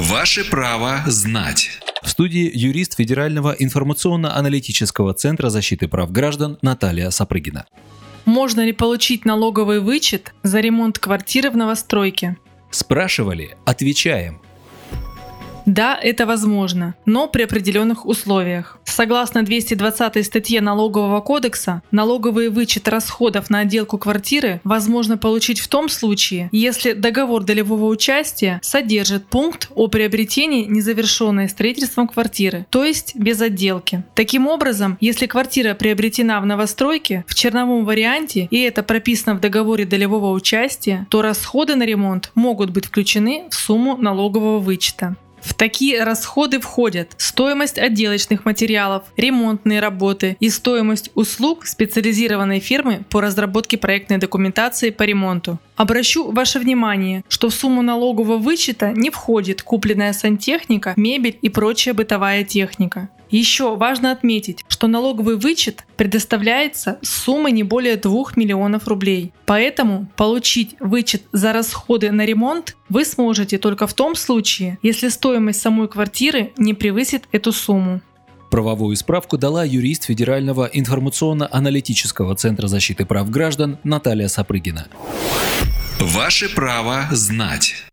Ваше право знать. В студии юрист Федерального информационно-аналитического центра защиты прав граждан Наталья Сапрыгина. Можно ли получить налоговый вычет за ремонт квартиры в новостройке? Спрашивали, отвечаем. Да, это возможно, но при определенных условиях. Согласно 220 статье Налогового кодекса, налоговый вычет расходов на отделку квартиры возможно получить в том случае, если договор долевого участия содержит пункт о приобретении незавершенной строительством квартиры, то есть без отделки. Таким образом, если квартира приобретена в новостройке в черновом варианте и это прописано в договоре долевого участия, то расходы на ремонт могут быть включены в сумму налогового вычета. В такие расходы входят стоимость отделочных материалов, ремонтные работы и стоимость услуг специализированной фирмы по разработке проектной документации по ремонту. Обращу ваше внимание, что в сумму налогового вычета не входит купленная сантехника, мебель и прочая бытовая техника. Еще важно отметить, что налоговый вычет предоставляется с суммой не более 2 миллионов рублей. Поэтому получить вычет за расходы на ремонт вы сможете только в том случае, если стоимость самой квартиры не превысит эту сумму. Правовую справку дала юрист Федерального информационно-аналитического центра защиты прав граждан Наталья Сапрыгина. Ваше право знать.